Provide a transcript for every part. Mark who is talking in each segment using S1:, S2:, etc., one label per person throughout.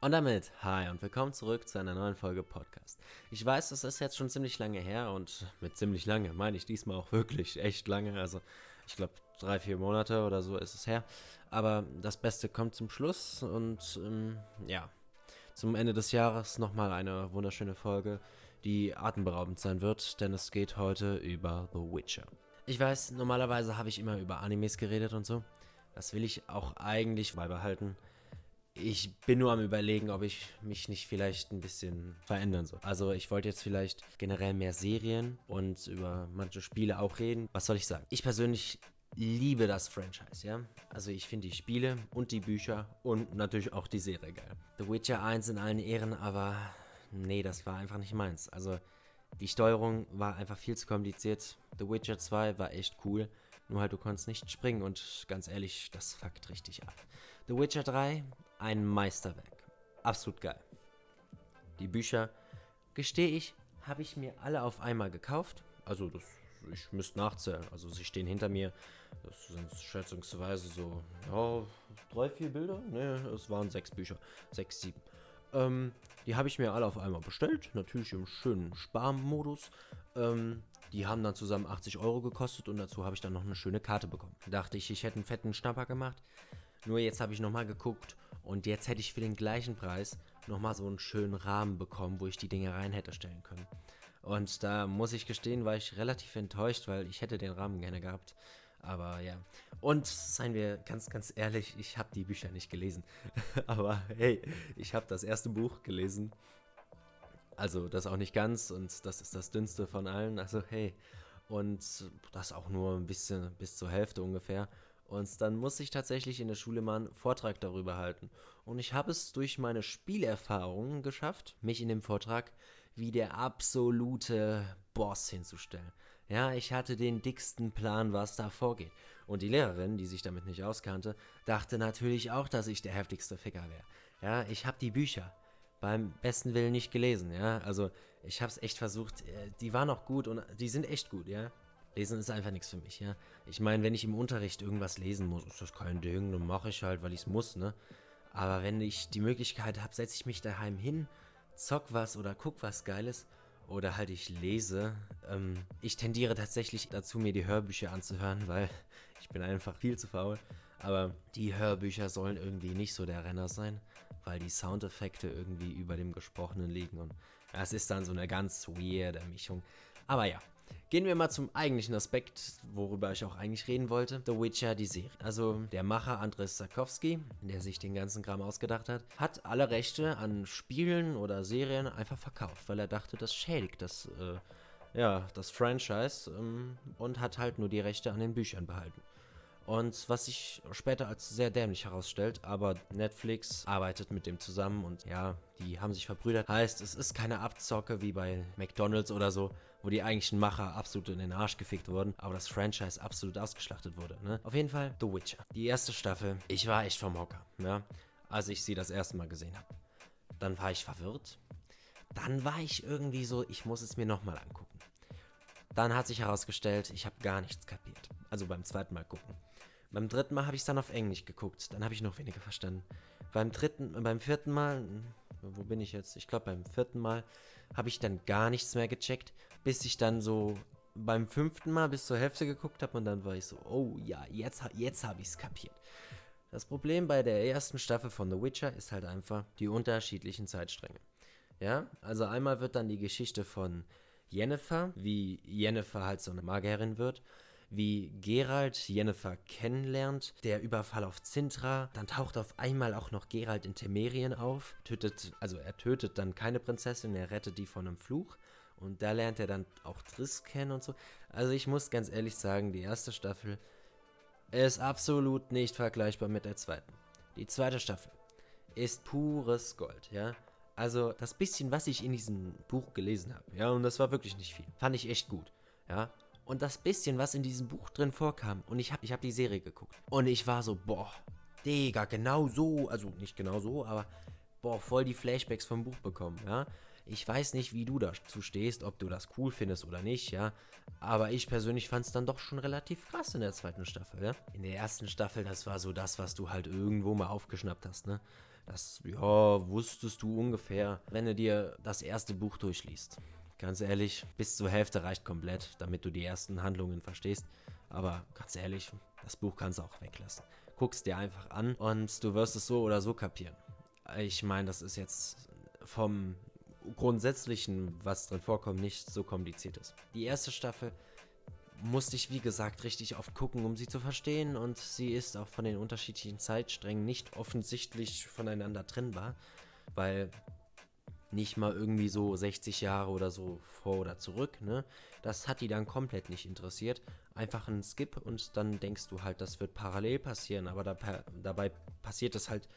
S1: Und damit, hi und willkommen zurück zu einer neuen Folge Podcast. Ich weiß, das ist jetzt schon ziemlich lange her und mit ziemlich lange meine ich diesmal auch wirklich echt lange. Also ich glaube drei, vier Monate oder so ist es her. Aber das Beste kommt zum Schluss und ähm, ja, zum Ende des Jahres nochmal eine wunderschöne Folge, die atemberaubend sein wird, denn es geht heute über The Witcher. Ich weiß, normalerweise habe ich immer über Animes geredet und so. Das will ich auch eigentlich beibehalten. Ich bin nur am überlegen, ob ich mich nicht vielleicht ein bisschen verändern soll. Also ich wollte jetzt vielleicht generell mehr Serien und über manche Spiele auch reden. Was soll ich sagen? Ich persönlich liebe das Franchise, ja. Also ich finde die Spiele und die Bücher und natürlich auch die Serie geil. The Witcher 1 in allen Ehren, aber nee, das war einfach nicht meins. Also die Steuerung war einfach viel zu kompliziert. The Witcher 2 war echt cool, nur halt du konntest nicht springen und ganz ehrlich, das fuckt richtig ab. The Witcher 3 ein Meisterwerk. Absolut geil. Die Bücher, gestehe ich, habe ich mir alle auf einmal gekauft. Also das, ich müsste nachzählen. Also sie stehen hinter mir. Das sind schätzungsweise so, ja, drei, vier Bilder. Ne, es waren sechs Bücher. Sechs, sieben. Ähm, die habe ich mir alle auf einmal bestellt. Natürlich im schönen Sparmodus. Ähm, die haben dann zusammen 80 Euro gekostet und dazu habe ich dann noch eine schöne Karte bekommen. Dachte ich, ich hätte einen fetten Schnapper gemacht. Nur jetzt habe ich nochmal geguckt und jetzt hätte ich für den gleichen Preis nochmal so einen schönen Rahmen bekommen, wo ich die Dinge rein hätte stellen können. Und da muss ich gestehen, war ich relativ enttäuscht, weil ich hätte den Rahmen gerne gehabt. Aber ja. Und seien wir ganz, ganz ehrlich, ich habe die Bücher nicht gelesen. Aber hey, ich habe das erste Buch gelesen. Also das auch nicht ganz und das ist das dünnste von allen. Also hey. Und das auch nur ein bisschen bis zur Hälfte ungefähr. Und dann muss ich tatsächlich in der Schule mal einen Vortrag darüber halten. Und ich habe es durch meine Spielerfahrungen geschafft, mich in dem Vortrag wie der absolute Boss hinzustellen. Ja, ich hatte den dicksten Plan, was da vorgeht. Und die Lehrerin, die sich damit nicht auskannte, dachte natürlich auch, dass ich der heftigste Ficker wäre. Ja, ich habe die Bücher beim besten Willen nicht gelesen, ja. Also, ich habe es echt versucht. Äh, die waren auch gut und die sind echt gut, ja. Lesen ist einfach nichts für mich, ja. Ich meine, wenn ich im Unterricht irgendwas lesen muss, ist das kein Ding, dann mache ich halt, weil ich es muss, ne? Aber wenn ich die Möglichkeit habe, setze ich mich daheim hin, zock was oder guck was Geiles oder halt ich lese. Ähm, ich tendiere tatsächlich dazu, mir die Hörbücher anzuhören, weil ich bin einfach viel zu faul. Aber die Hörbücher sollen irgendwie nicht so der Renner sein, weil die Soundeffekte irgendwie über dem Gesprochenen liegen und es ist dann so eine ganz weirde Mischung. Aber ja, Gehen wir mal zum eigentlichen Aspekt, worüber ich auch eigentlich reden wollte. The Witcher, die Serie. Also der Macher Andres Sarkowski, der sich den ganzen Kram ausgedacht hat, hat alle Rechte an Spielen oder Serien einfach verkauft, weil er dachte, das schädigt das, äh, ja, das Franchise ähm, und hat halt nur die Rechte an den Büchern behalten. Und was sich später als sehr dämlich herausstellt, aber Netflix arbeitet mit dem zusammen und ja, die haben sich verbrüdert. Heißt, es ist keine Abzocke wie bei McDonalds oder so, wo die eigentlichen Macher absolut in den Arsch gefickt wurden, aber das Franchise absolut ausgeschlachtet wurde. Ne? Auf jeden Fall The Witcher. Die erste Staffel, ich war echt vom Hocker, ja, als ich sie das erste Mal gesehen habe. Dann war ich verwirrt. Dann war ich irgendwie so, ich muss es mir nochmal angucken. Dann hat sich herausgestellt, ich habe gar nichts kapiert. Also beim zweiten Mal gucken. Beim dritten Mal habe ich es dann auf Englisch geguckt. Dann habe ich noch weniger verstanden. Beim dritten, beim vierten Mal, wo bin ich jetzt? Ich glaube beim vierten Mal habe ich dann gar nichts mehr gecheckt, bis ich dann so beim fünften Mal bis zur Hälfte geguckt habe und dann war ich so, oh ja, jetzt, jetzt habe ich es kapiert. Das Problem bei der ersten Staffel von The Witcher ist halt einfach die unterschiedlichen Zeitstränge. Ja, also einmal wird dann die Geschichte von Jennifer, wie Jennifer halt so eine Magierin wird wie Gerald Jennifer kennenlernt, der Überfall auf Zintra, dann taucht auf einmal auch noch Gerald in Temerien auf, tötet, also er tötet dann keine Prinzessin, er rettet die von einem Fluch und da lernt er dann auch Triss kennen und so. Also ich muss ganz ehrlich sagen, die erste Staffel ist absolut nicht vergleichbar mit der zweiten. Die zweite Staffel ist pures Gold, ja. Also das bisschen, was ich in diesem Buch gelesen habe, ja, und das war wirklich nicht viel, fand ich echt gut, ja. Und das bisschen, was in diesem Buch drin vorkam, und ich habe ich hab die Serie geguckt. Und ich war so, boah, Digga, genau so, also nicht genau so, aber boah, voll die Flashbacks vom Buch bekommen, ja. Ich weiß nicht, wie du dazu stehst, ob du das cool findest oder nicht, ja. Aber ich persönlich fand es dann doch schon relativ krass in der zweiten Staffel, ja. In der ersten Staffel, das war so das, was du halt irgendwo mal aufgeschnappt hast, ne. Das, ja, wusstest du ungefähr, wenn du dir das erste Buch durchliest. Ganz ehrlich, bis zur Hälfte reicht komplett, damit du die ersten Handlungen verstehst. Aber ganz ehrlich, das Buch kannst du auch weglassen. Guckst dir einfach an und du wirst es so oder so kapieren. Ich meine, das ist jetzt vom Grundsätzlichen, was drin vorkommt, nicht so kompliziert ist. Die erste Staffel musste ich, wie gesagt, richtig oft gucken, um sie zu verstehen. Und sie ist auch von den unterschiedlichen Zeitsträngen nicht offensichtlich voneinander trennbar, weil nicht mal irgendwie so 60 Jahre oder so vor oder zurück, ne? Das hat die dann komplett nicht interessiert. Einfach ein Skip und dann denkst du halt, das wird parallel passieren, aber da, dabei passiert es halt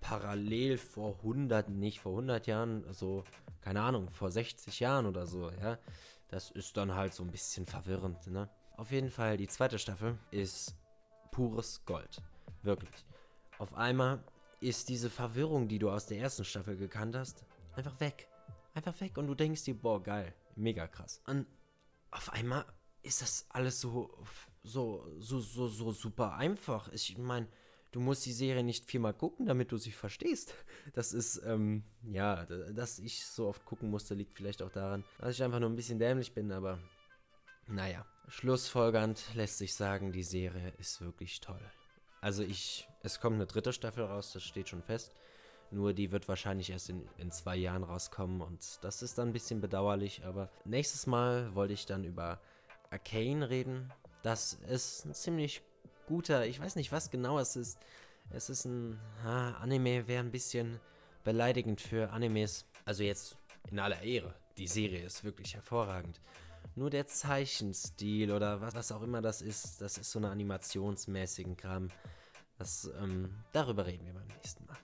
S1: parallel vor 100, nicht vor 100 Jahren, also keine Ahnung, vor 60 Jahren oder so, ja. Das ist dann halt so ein bisschen verwirrend, ne? Auf jeden Fall, die zweite Staffel ist pures Gold. Wirklich. Auf einmal ist diese Verwirrung, die du aus der ersten Staffel gekannt hast, einfach weg. Einfach weg und du denkst dir, boah, geil, mega krass. Und auf einmal ist das alles so, so, so, so, so super einfach. Ich meine, du musst die Serie nicht viermal gucken, damit du sie verstehst. Das ist, ähm, ja, dass ich so oft gucken musste, liegt vielleicht auch daran, dass ich einfach nur ein bisschen dämlich bin, aber naja. Schlussfolgernd lässt sich sagen, die Serie ist wirklich toll. Also ich, es kommt eine dritte Staffel raus, das steht schon fest. Nur die wird wahrscheinlich erst in, in zwei Jahren rauskommen und das ist dann ein bisschen bedauerlich. Aber nächstes Mal wollte ich dann über Arcane reden. Das ist ein ziemlich guter, ich weiß nicht, was genau es ist. Es ist ein ah, Anime, wäre ein bisschen beleidigend für Animes. Also jetzt in aller Ehre. Die Serie ist wirklich hervorragend. Nur der Zeichenstil oder was, was auch immer das ist, das ist so eine animationsmäßigen Kram. Das, ähm, darüber reden wir beim nächsten Mal.